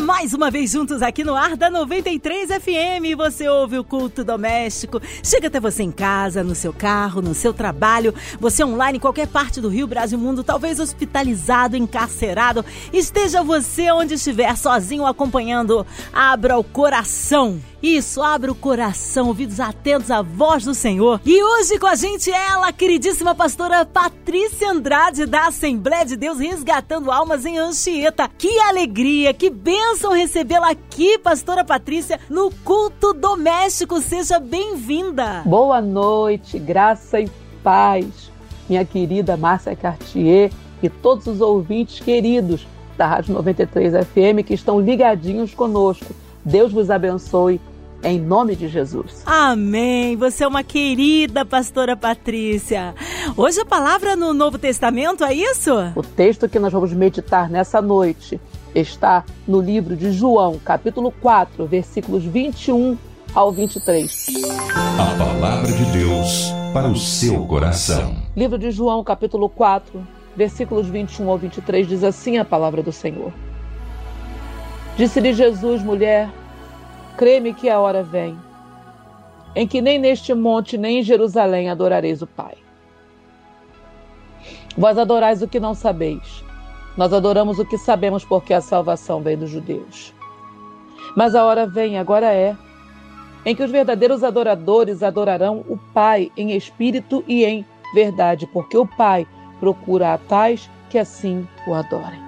Mais uma vez juntos aqui no ar da 93 FM. Você ouve o culto doméstico. Chega até você em casa, no seu carro, no seu trabalho. Você online em qualquer parte do Rio, Brasil, mundo, talvez hospitalizado, encarcerado. Esteja você onde estiver, sozinho, acompanhando. Abra o coração. Isso, abra o coração, ouvidos atentos à voz do Senhor. E hoje com a gente ela, a queridíssima pastora Patrícia Andrade, da Assembleia de Deus Resgatando Almas em Anchieta. Que alegria, que bênção recebê-la aqui, pastora Patrícia, no culto doméstico. Seja bem-vinda. Boa noite, graça e paz, minha querida Márcia Cartier e todos os ouvintes queridos da Rádio 93 FM que estão ligadinhos conosco. Deus vos abençoe em nome de Jesus. Amém. Você é uma querida pastora Patrícia. Hoje a palavra no Novo Testamento, é isso? O texto que nós vamos meditar nessa noite está no livro de João, capítulo 4, versículos 21 ao 23. A palavra de Deus para o seu coração. Livro de João, capítulo 4, versículos 21 ao 23 diz assim a palavra do Senhor. Disse-lhe Jesus, mulher, creme que a hora vem, em que nem neste monte nem em Jerusalém adorareis o Pai. Vós adorais o que não sabeis. Nós adoramos o que sabemos, porque a salvação vem dos judeus. Mas a hora vem, agora é, em que os verdadeiros adoradores adorarão o Pai em espírito e em verdade, porque o Pai procura a tais que assim o adorem.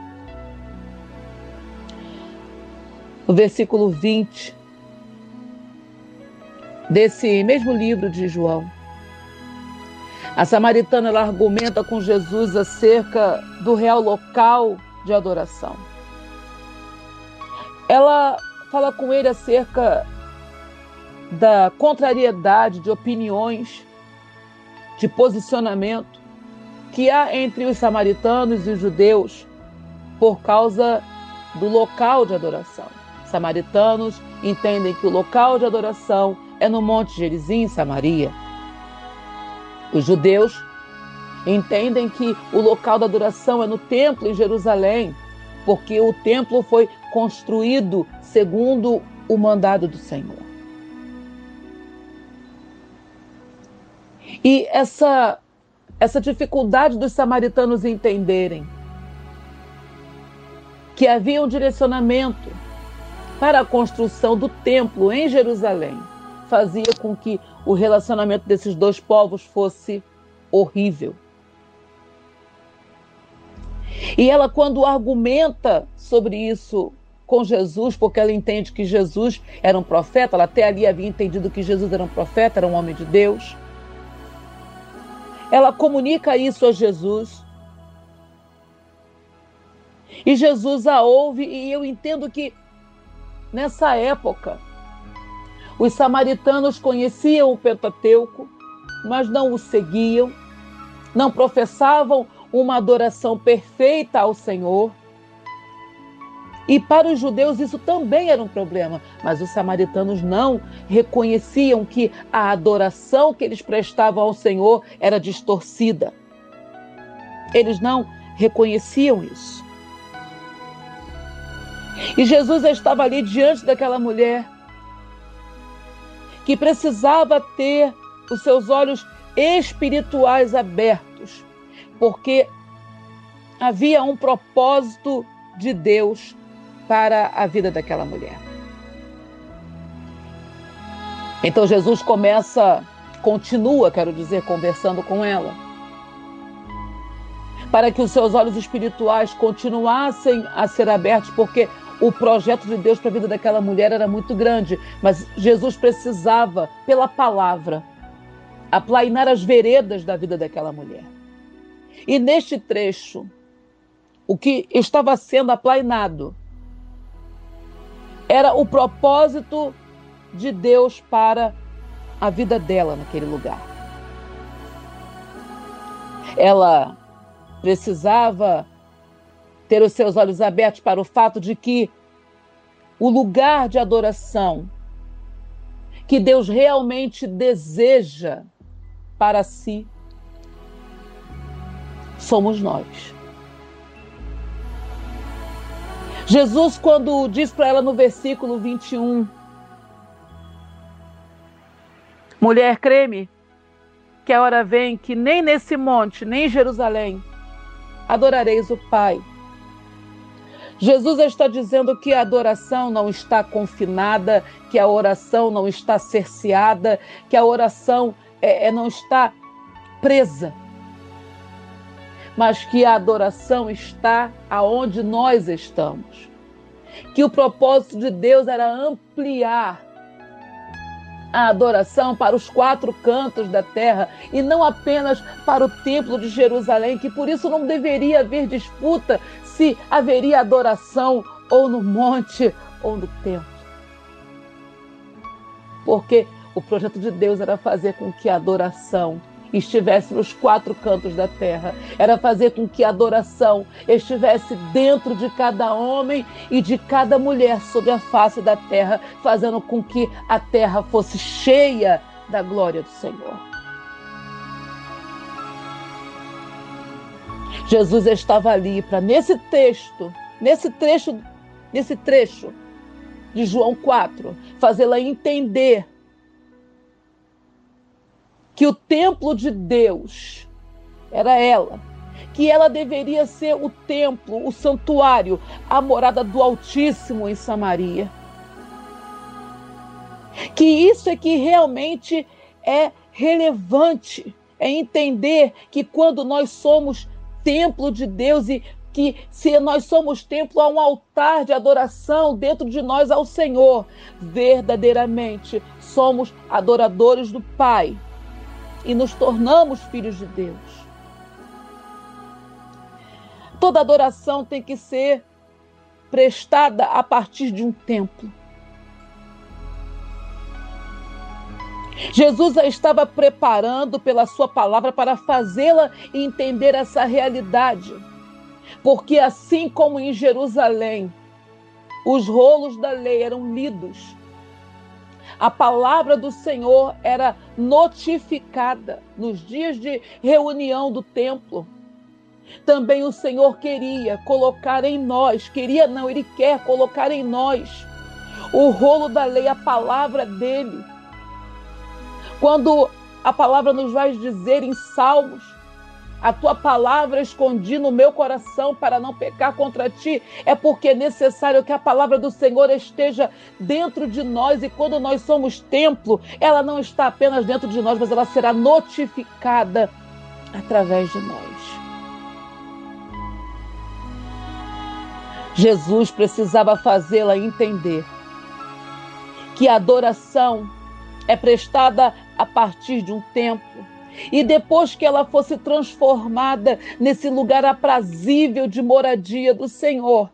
O versículo 20 desse mesmo livro de João. A samaritana ela argumenta com Jesus acerca do real local de adoração. Ela fala com ele acerca da contrariedade de opiniões, de posicionamento que há entre os samaritanos e os judeus por causa do local de adoração. Samaritanos entendem que o local de adoração é no Monte Gerizim, em Samaria. Os judeus entendem que o local da adoração é no templo em Jerusalém, porque o templo foi construído segundo o mandado do Senhor. E essa essa dificuldade dos samaritanos entenderem que havia um direcionamento para a construção do templo em Jerusalém fazia com que o relacionamento desses dois povos fosse horrível. E ela, quando argumenta sobre isso com Jesus, porque ela entende que Jesus era um profeta, ela até ali havia entendido que Jesus era um profeta, era um homem de Deus. Ela comunica isso a Jesus. E Jesus a ouve, e eu entendo que nessa época os samaritanos conheciam o Pentateuco, mas não o seguiam, não professavam uma adoração perfeita ao Senhor. E para os judeus isso também era um problema, mas os samaritanos não reconheciam que a adoração que eles prestavam ao Senhor era distorcida. Eles não reconheciam isso. E Jesus estava ali diante daquela mulher que precisava ter os seus olhos espirituais abertos, porque havia um propósito de Deus para a vida daquela mulher. Então Jesus começa, continua, quero dizer, conversando com ela, para que os seus olhos espirituais continuassem a ser abertos, porque o projeto de Deus para a vida daquela mulher era muito grande, mas Jesus precisava, pela palavra, aplainar as veredas da vida daquela mulher. E neste trecho, o que estava sendo aplainado era o propósito de Deus para a vida dela naquele lugar. Ela precisava ter os seus olhos abertos para o fato de que o lugar de adoração que Deus realmente deseja para si, somos nós. Jesus, quando diz para ela no versículo 21, mulher, creme, que a hora vem que nem nesse monte, nem em Jerusalém, adorareis o Pai. Jesus está dizendo que a adoração não está confinada, que a oração não está cerceada, que a oração é, é, não está presa, mas que a adoração está aonde nós estamos. Que o propósito de Deus era ampliar a adoração para os quatro cantos da terra e não apenas para o templo de Jerusalém, que por isso não deveria haver disputa se haveria adoração ou no monte ou no templo. Porque o projeto de Deus era fazer com que a adoração estivesse nos quatro cantos da terra. Era fazer com que a adoração estivesse dentro de cada homem e de cada mulher sobre a face da terra, fazendo com que a terra fosse cheia da glória do Senhor. Jesus estava ali para nesse texto, nesse trecho, nesse trecho de João 4, fazê-la entender que o templo de Deus era ela, que ela deveria ser o templo, o santuário, a morada do Altíssimo em Samaria. Que isso é que realmente é relevante, é entender que quando nós somos templo de Deus e que se nós somos templo, há um altar de adoração dentro de nós ao Senhor. Verdadeiramente somos adoradores do Pai e nos tornamos filhos de Deus. Toda adoração tem que ser prestada a partir de um templo. Jesus a estava preparando pela sua palavra para fazê-la entender essa realidade. Porque assim como em Jerusalém, os rolos da lei eram lidos a palavra do Senhor era notificada nos dias de reunião do templo. Também o Senhor queria colocar em nós, queria não, ele quer colocar em nós o rolo da lei, a palavra dele. Quando a palavra nos vai dizer em Salmos a tua palavra escondi no meu coração para não pecar contra ti, é porque é necessário que a palavra do Senhor esteja dentro de nós e quando nós somos templo, ela não está apenas dentro de nós, mas ela será notificada através de nós. Jesus precisava fazê-la entender que a adoração é prestada a partir de um templo e depois que ela fosse transformada nesse lugar aprazível de moradia do Senhor,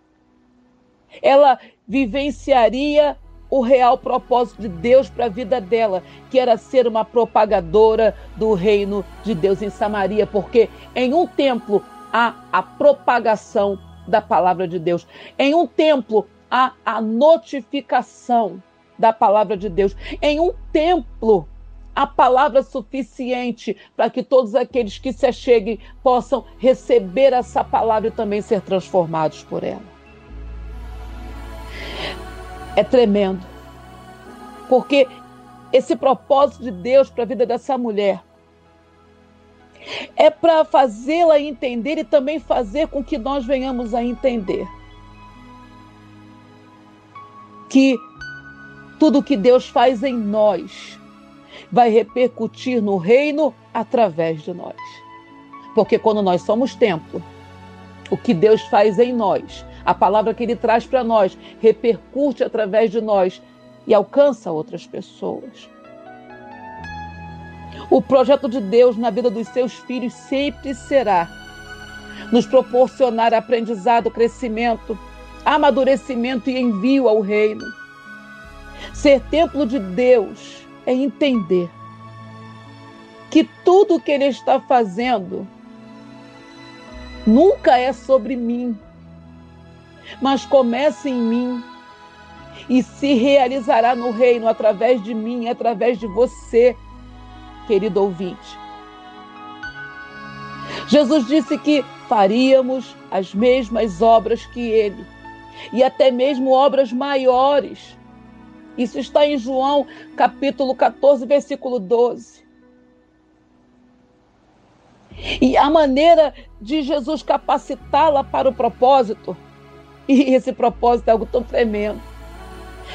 ela vivenciaria o real propósito de Deus para a vida dela, que era ser uma propagadora do reino de Deus em Samaria, porque em um templo há a propagação da palavra de Deus. Em um templo há a notificação da palavra de Deus. Em um templo a palavra suficiente para que todos aqueles que se acheguem possam receber essa palavra e também ser transformados por ela. É tremendo, porque esse propósito de Deus para a vida dessa mulher é para fazê-la entender e também fazer com que nós venhamos a entender que tudo que Deus faz em nós vai repercutir no reino através de nós. Porque quando nós somos templo, o que Deus faz em nós, a palavra que Ele traz para nós, repercute através de nós e alcança outras pessoas. O projeto de Deus na vida dos seus filhos sempre será nos proporcionar aprendizado, crescimento, amadurecimento e envio ao reino. Ser templo de Deus é entender que tudo que Ele está fazendo nunca é sobre mim, mas começa em mim e se realizará no reino através de mim, através de você, querido ouvinte. Jesus disse que faríamos as mesmas obras que ele, e até mesmo obras maiores. Isso está em João, capítulo 14, versículo 12. E a maneira de Jesus capacitá-la para o propósito, e esse propósito é algo tão tremendo,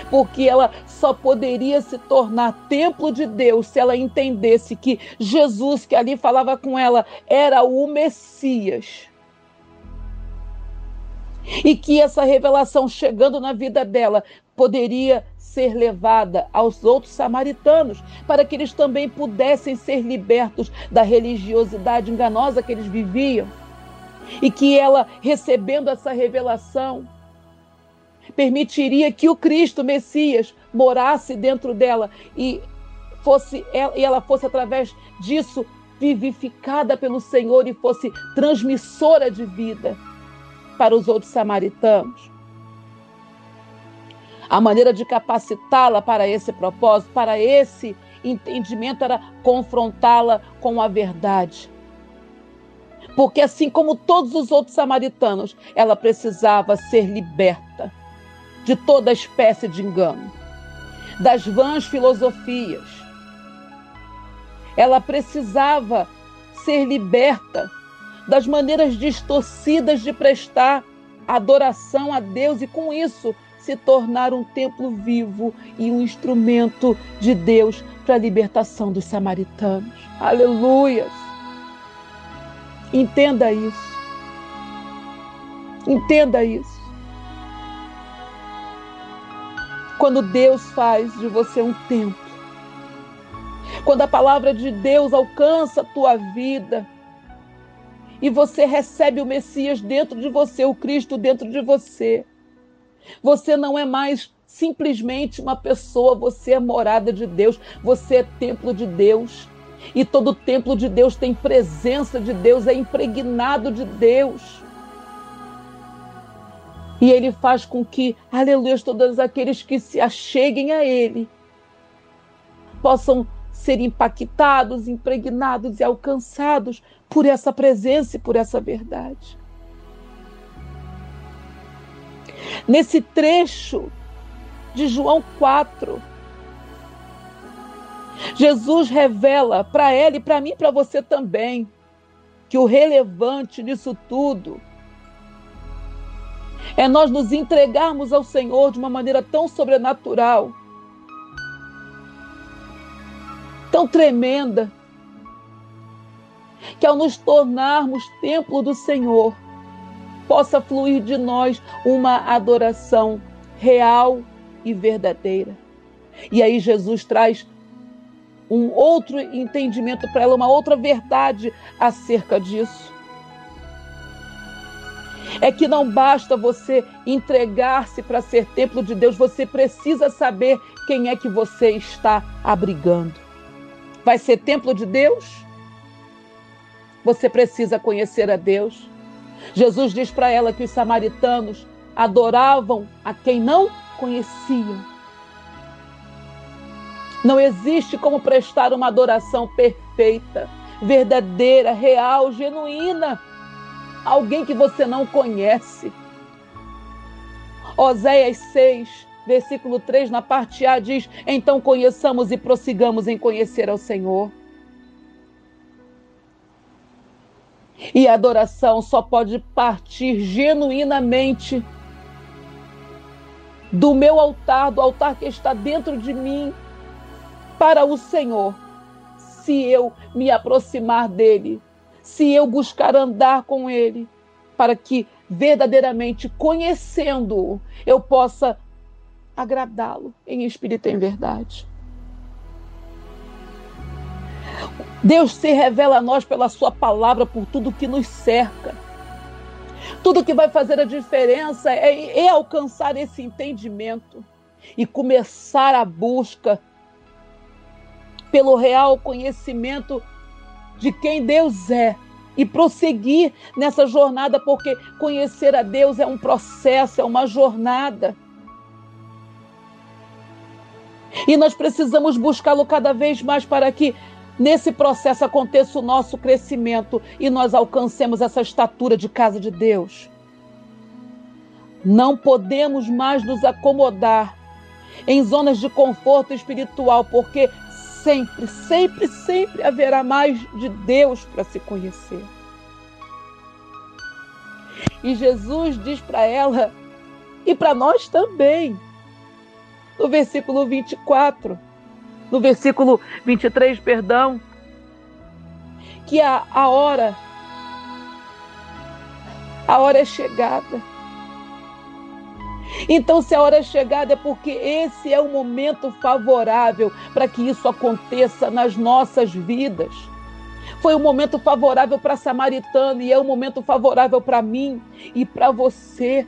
porque ela só poderia se tornar templo de Deus se ela entendesse que Jesus, que ali falava com ela, era o Messias. E que essa revelação chegando na vida dela poderia ser levada aos outros samaritanos, para que eles também pudessem ser libertos da religiosidade enganosa que eles viviam. E que ela, recebendo essa revelação, permitiria que o Cristo, Messias, morasse dentro dela e fosse e ela fosse através disso vivificada pelo Senhor e fosse transmissora de vida para os outros samaritanos. A maneira de capacitá-la para esse propósito, para esse entendimento, era confrontá-la com a verdade. Porque, assim como todos os outros samaritanos, ela precisava ser liberta de toda espécie de engano, das vãs filosofias. Ela precisava ser liberta das maneiras distorcidas de prestar adoração a Deus e, com isso, se tornar um templo vivo e um instrumento de Deus para a libertação dos samaritanos. Aleluias! Entenda isso. Entenda isso. Quando Deus faz de você um templo, quando a palavra de Deus alcança a tua vida e você recebe o Messias dentro de você, o Cristo dentro de você, você não é mais simplesmente uma pessoa, você é morada de Deus, você é templo de Deus. E todo templo de Deus tem presença de Deus, é impregnado de Deus. E ele faz com que, aleluia, todos aqueles que se acheguem a ele possam ser impactados, impregnados e alcançados por essa presença e por essa verdade. Nesse trecho de João 4, Jesus revela para ela e para mim e para você também que o relevante nisso tudo é nós nos entregarmos ao Senhor de uma maneira tão sobrenatural, tão tremenda, que ao nos tornarmos templo do Senhor, possa fluir de nós uma adoração real e verdadeira. E aí Jesus traz um outro entendimento para ela, uma outra verdade acerca disso. É que não basta você entregar-se para ser templo de Deus, você precisa saber quem é que você está abrigando. Vai ser templo de Deus? Você precisa conhecer a Deus. Jesus diz para ela que os samaritanos adoravam a quem não conheciam. Não existe como prestar uma adoração perfeita, verdadeira, real, genuína. Alguém que você não conhece. Oséias 6, versículo 3, na parte A, diz: Então conheçamos e prossigamos em conhecer ao Senhor. E a adoração só pode partir genuinamente do meu altar, do altar que está dentro de mim, para o Senhor, se eu me aproximar dele, se eu buscar andar com ele, para que verdadeiramente conhecendo-o, eu possa agradá-lo em espírito e em verdade. Deus se revela a nós pela Sua palavra, por tudo que nos cerca. Tudo que vai fazer a diferença é, é alcançar esse entendimento e começar a busca pelo real conhecimento de quem Deus é e prosseguir nessa jornada, porque conhecer a Deus é um processo, é uma jornada. E nós precisamos buscá-lo cada vez mais para que nesse processo aconteça o nosso crescimento e nós alcancemos essa estatura de casa de Deus. Não podemos mais nos acomodar em zonas de conforto espiritual, porque sempre, sempre, sempre haverá mais de Deus para se conhecer. E Jesus diz para ela e para nós também, no versículo 24, no versículo 23, perdão, que a, a hora, a hora é chegada então, se a hora é chegada, é porque esse é o momento favorável para que isso aconteça nas nossas vidas. Foi um momento favorável para a samaritana e é um momento favorável para mim e para você.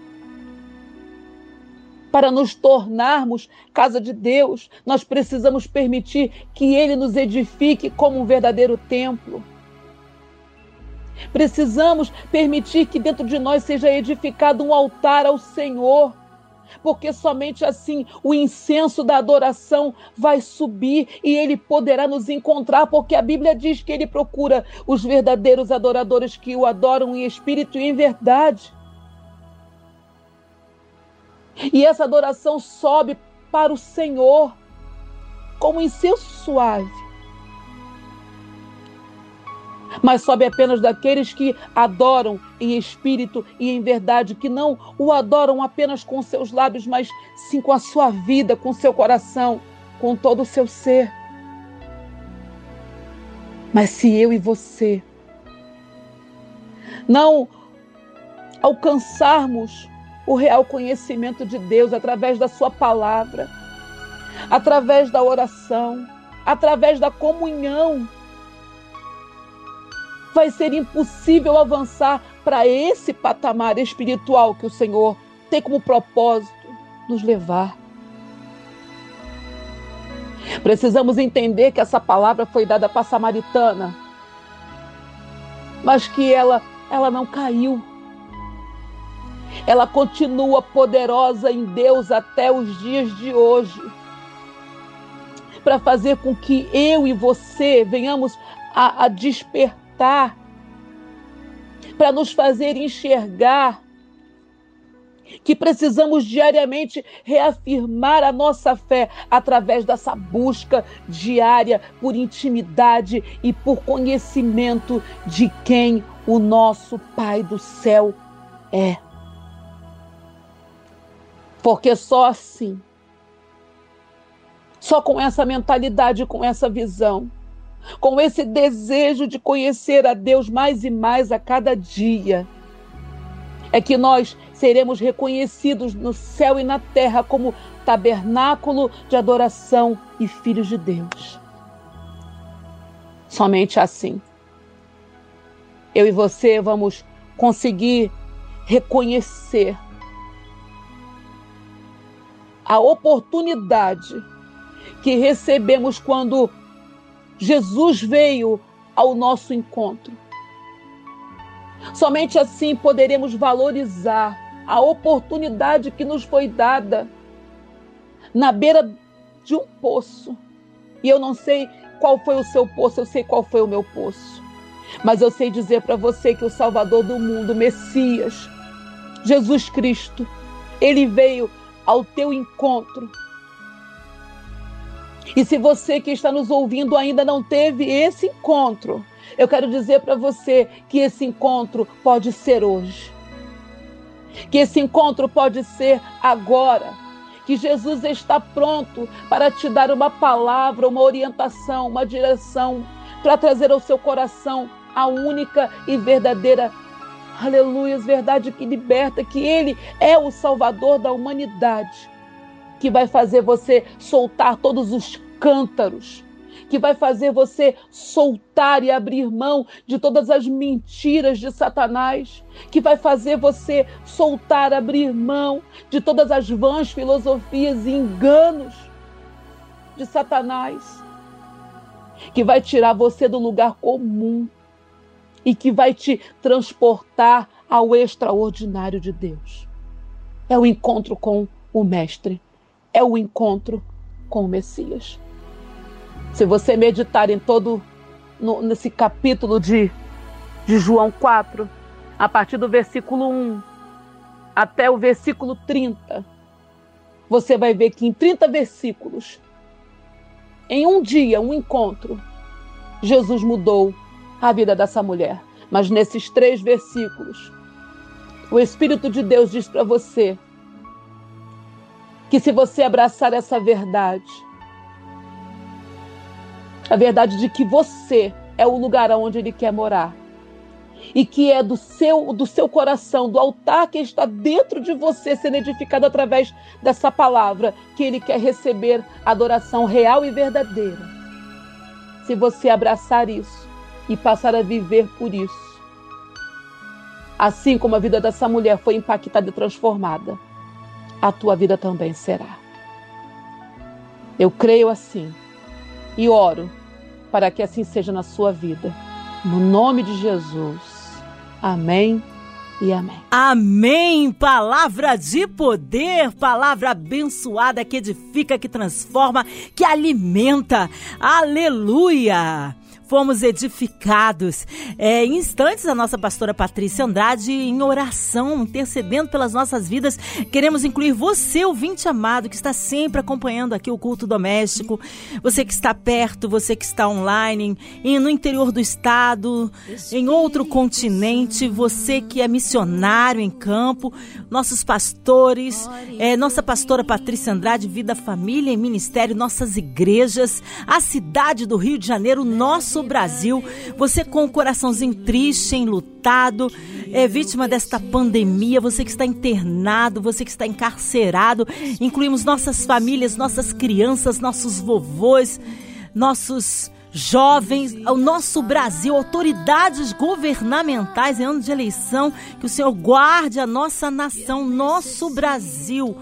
Para nos tornarmos casa de Deus, nós precisamos permitir que Ele nos edifique como um verdadeiro templo. Precisamos permitir que dentro de nós seja edificado um altar ao Senhor porque somente assim o incenso da adoração vai subir e ele poderá nos encontrar, porque a Bíblia diz que ele procura os verdadeiros adoradores que o adoram em espírito e em verdade. E essa adoração sobe para o Senhor como incenso suave mas sobe apenas daqueles que adoram em espírito e em verdade, que não o adoram apenas com seus lábios, mas sim com a sua vida, com seu coração, com todo o seu ser. Mas se eu e você não alcançarmos o real conhecimento de Deus através da Sua palavra, através da oração, através da comunhão, vai ser impossível avançar para esse patamar espiritual que o Senhor tem como propósito nos levar. Precisamos entender que essa palavra foi dada para a samaritana, mas que ela, ela não caiu. Ela continua poderosa em Deus até os dias de hoje. Para fazer com que eu e você venhamos a, a despertar para nos fazer enxergar que precisamos diariamente reafirmar a nossa fé através dessa busca diária por intimidade e por conhecimento de quem o nosso Pai do céu é. Porque só assim, só com essa mentalidade, com essa visão, com esse desejo de conhecer a Deus mais e mais a cada dia, é que nós seremos reconhecidos no céu e na terra como tabernáculo de adoração e filhos de Deus. Somente assim, eu e você vamos conseguir reconhecer a oportunidade que recebemos quando Jesus veio ao nosso encontro. Somente assim poderemos valorizar a oportunidade que nos foi dada na beira de um poço. E eu não sei qual foi o seu poço, eu sei qual foi o meu poço. Mas eu sei dizer para você que o Salvador do mundo, Messias, Jesus Cristo, ele veio ao teu encontro e se você que está nos ouvindo ainda não teve esse encontro, eu quero dizer para você que esse encontro pode ser hoje. Que esse encontro pode ser agora. Que Jesus está pronto para te dar uma palavra, uma orientação, uma direção, para trazer ao seu coração a única e verdadeira aleluia, verdade que liberta, que Ele é o Salvador da humanidade que vai fazer você soltar todos os cântaros, que vai fazer você soltar e abrir mão de todas as mentiras de Satanás, que vai fazer você soltar, abrir mão de todas as vãs filosofias e enganos de Satanás, que vai tirar você do lugar comum e que vai te transportar ao extraordinário de Deus. É o encontro com o Mestre é o encontro com o Messias. Se você meditar em todo no, nesse capítulo de, de João 4, a partir do versículo 1 até o versículo 30, você vai ver que em 30 versículos, em um dia, um encontro, Jesus mudou a vida dessa mulher. Mas nesses três versículos, o Espírito de Deus diz para você que se você abraçar essa verdade, a verdade de que você é o lugar onde Ele quer morar, e que é do seu, do seu coração, do altar que está dentro de você, sendo edificado através dessa palavra, que Ele quer receber adoração real e verdadeira. Se você abraçar isso e passar a viver por isso, assim como a vida dessa mulher foi impactada e transformada, a tua vida também será. Eu creio assim e oro para que assim seja na sua vida. No nome de Jesus. Amém e amém. Amém! Palavra de poder, palavra abençoada que edifica, que transforma, que alimenta. Aleluia! Fomos edificados. É, em instantes, a nossa pastora Patrícia Andrade, em oração, intercedendo pelas nossas vidas, queremos incluir você, ouvinte amado, que está sempre acompanhando aqui o culto doméstico, você que está perto, você que está online, em, no interior do estado, em outro continente, você que é missionário em campo, nossos pastores, é, nossa pastora Patrícia Andrade, Vida, Família e Ministério, nossas igrejas, a cidade do Rio de Janeiro, nosso Brasil. Você com o coraçãozinho triste, enlutado, é vítima desta pandemia, você que está internado, você que está encarcerado. Incluímos nossas famílias, nossas crianças, nossos vovôs, nossos jovens, o nosso Brasil, autoridades governamentais em ano de eleição, que o Senhor guarde a nossa nação, nosso Brasil.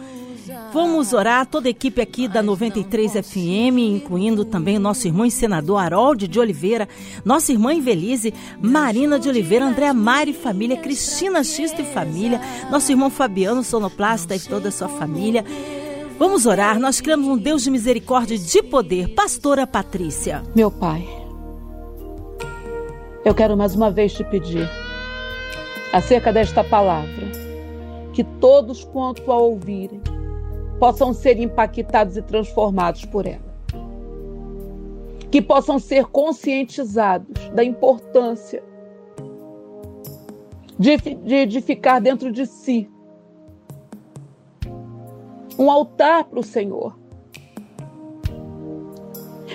Vamos orar, toda a equipe aqui da 93 FM, incluindo também nosso irmão e senador Harold de Oliveira, nossa irmã Invelise, Marina de Oliveira, Andréa Mari família, Cristina Xisto e família, nosso irmão Fabiano Sonoplasta e toda a sua família. Vamos orar, nós cremos um Deus de misericórdia e de poder. Pastora Patrícia. Meu Pai, eu quero mais uma vez te pedir, acerca desta palavra, que todos quanto a ouvirem, possam ser impactados e transformados por ela. Que possam ser conscientizados da importância de, de edificar dentro de si um altar para o Senhor,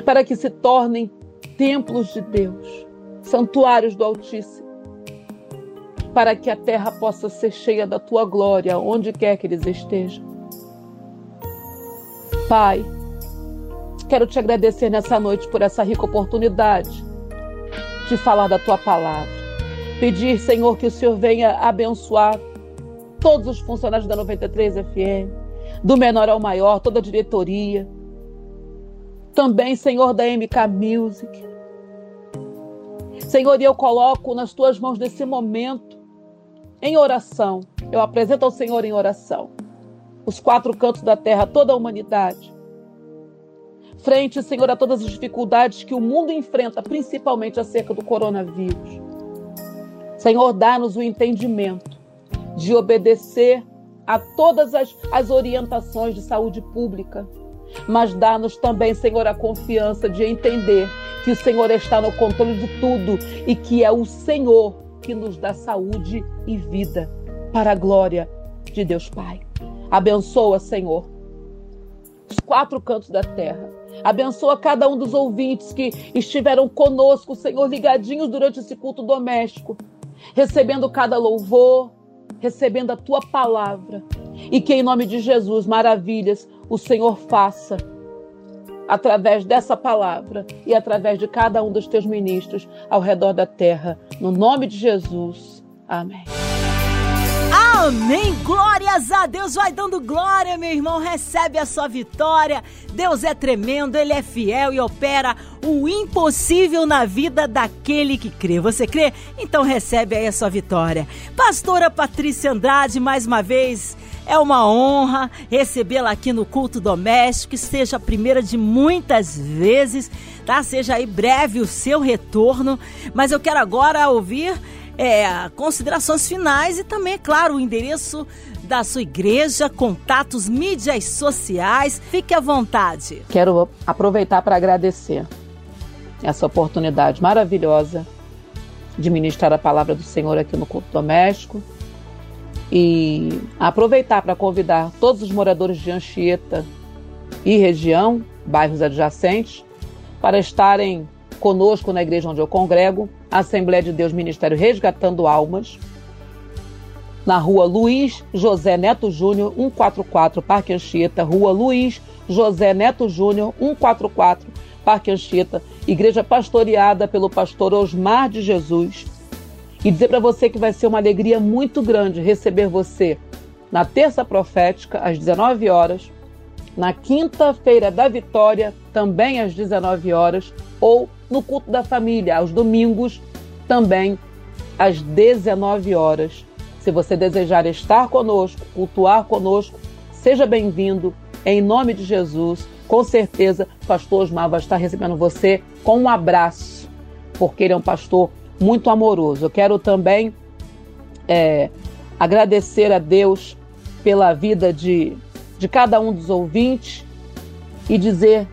para que se tornem templos de Deus, santuários do Altíssimo, para que a terra possa ser cheia da tua glória, onde quer que eles estejam. Pai, quero te agradecer nessa noite por essa rica oportunidade de falar da tua palavra. Pedir, Senhor, que o Senhor venha abençoar todos os funcionários da 93 FM, do menor ao maior, toda a diretoria. Também, Senhor, da MK Music. Senhor, eu coloco nas tuas mãos nesse momento, em oração. Eu apresento ao Senhor em oração os quatro cantos da terra, toda a humanidade. Frente, Senhor, a todas as dificuldades que o mundo enfrenta, principalmente acerca do coronavírus. Senhor, dá-nos o entendimento de obedecer a todas as, as orientações de saúde pública, mas dá-nos também, Senhor, a confiança de entender que o Senhor está no controle de tudo e que é o Senhor que nos dá saúde e vida para a glória de Deus Pai. Abençoa, Senhor, os quatro cantos da terra. Abençoa cada um dos ouvintes que estiveram conosco, Senhor, ligadinhos durante esse culto doméstico, recebendo cada louvor, recebendo a tua palavra. E que em nome de Jesus, maravilhas o Senhor faça através dessa palavra e através de cada um dos teus ministros ao redor da terra. No nome de Jesus. Amém. Amém. Glórias a Deus. Vai dando glória, meu irmão. Recebe a sua vitória. Deus é tremendo, Ele é fiel e opera o impossível na vida daquele que crê. Você crê? Então recebe aí a sua vitória. Pastora Patrícia Andrade, mais uma vez É uma honra recebê-la aqui no culto doméstico, seja a primeira de muitas vezes, tá? Seja aí breve o seu retorno, mas eu quero agora ouvir é, considerações finais e também, é claro, o endereço da sua igreja, contatos, mídias sociais. Fique à vontade. Quero aproveitar para agradecer essa oportunidade maravilhosa de ministrar a palavra do Senhor aqui no culto doméstico e aproveitar para convidar todos os moradores de Anchieta e região, bairros adjacentes, para estarem conosco na igreja onde eu congrego, Assembleia de Deus Ministério Resgatando Almas, na rua Luiz José Neto Júnior, 144, Parque Anchieta, rua Luiz José Neto Júnior, 144, Parque Anchieta, igreja pastoreada pelo pastor Osmar de Jesus. E dizer para você que vai ser uma alegria muito grande receber você na terça profética, às 19 horas, na quinta-feira da vitória, também às 19 horas, ou no culto da família, aos domingos, também às 19 horas. Se você desejar estar conosco, cultuar conosco, seja bem-vindo, em nome de Jesus. Com certeza, pastor Osmar vai estar recebendo você com um abraço, porque ele é um pastor muito amoroso. Eu quero também é, agradecer a Deus pela vida de, de cada um dos ouvintes e dizer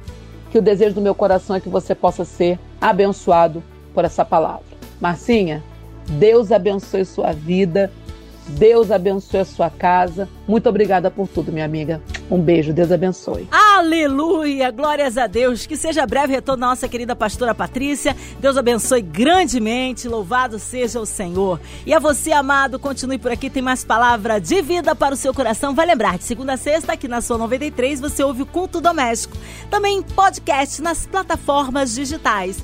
que o desejo do meu coração é que você possa ser abençoado por essa palavra. Marcinha, Deus abençoe sua vida Deus abençoe a sua casa. Muito obrigada por tudo, minha amiga. Um beijo, Deus abençoe. Aleluia! Glórias a Deus. Que seja breve retorno nossa querida pastora Patrícia. Deus abençoe grandemente. Louvado seja o Senhor. E a você, amado, continue por aqui. Tem mais palavra de vida para o seu coração. Vai lembrar, de segunda a sexta, aqui na sua 93, você ouve o culto doméstico. Também podcast nas plataformas digitais.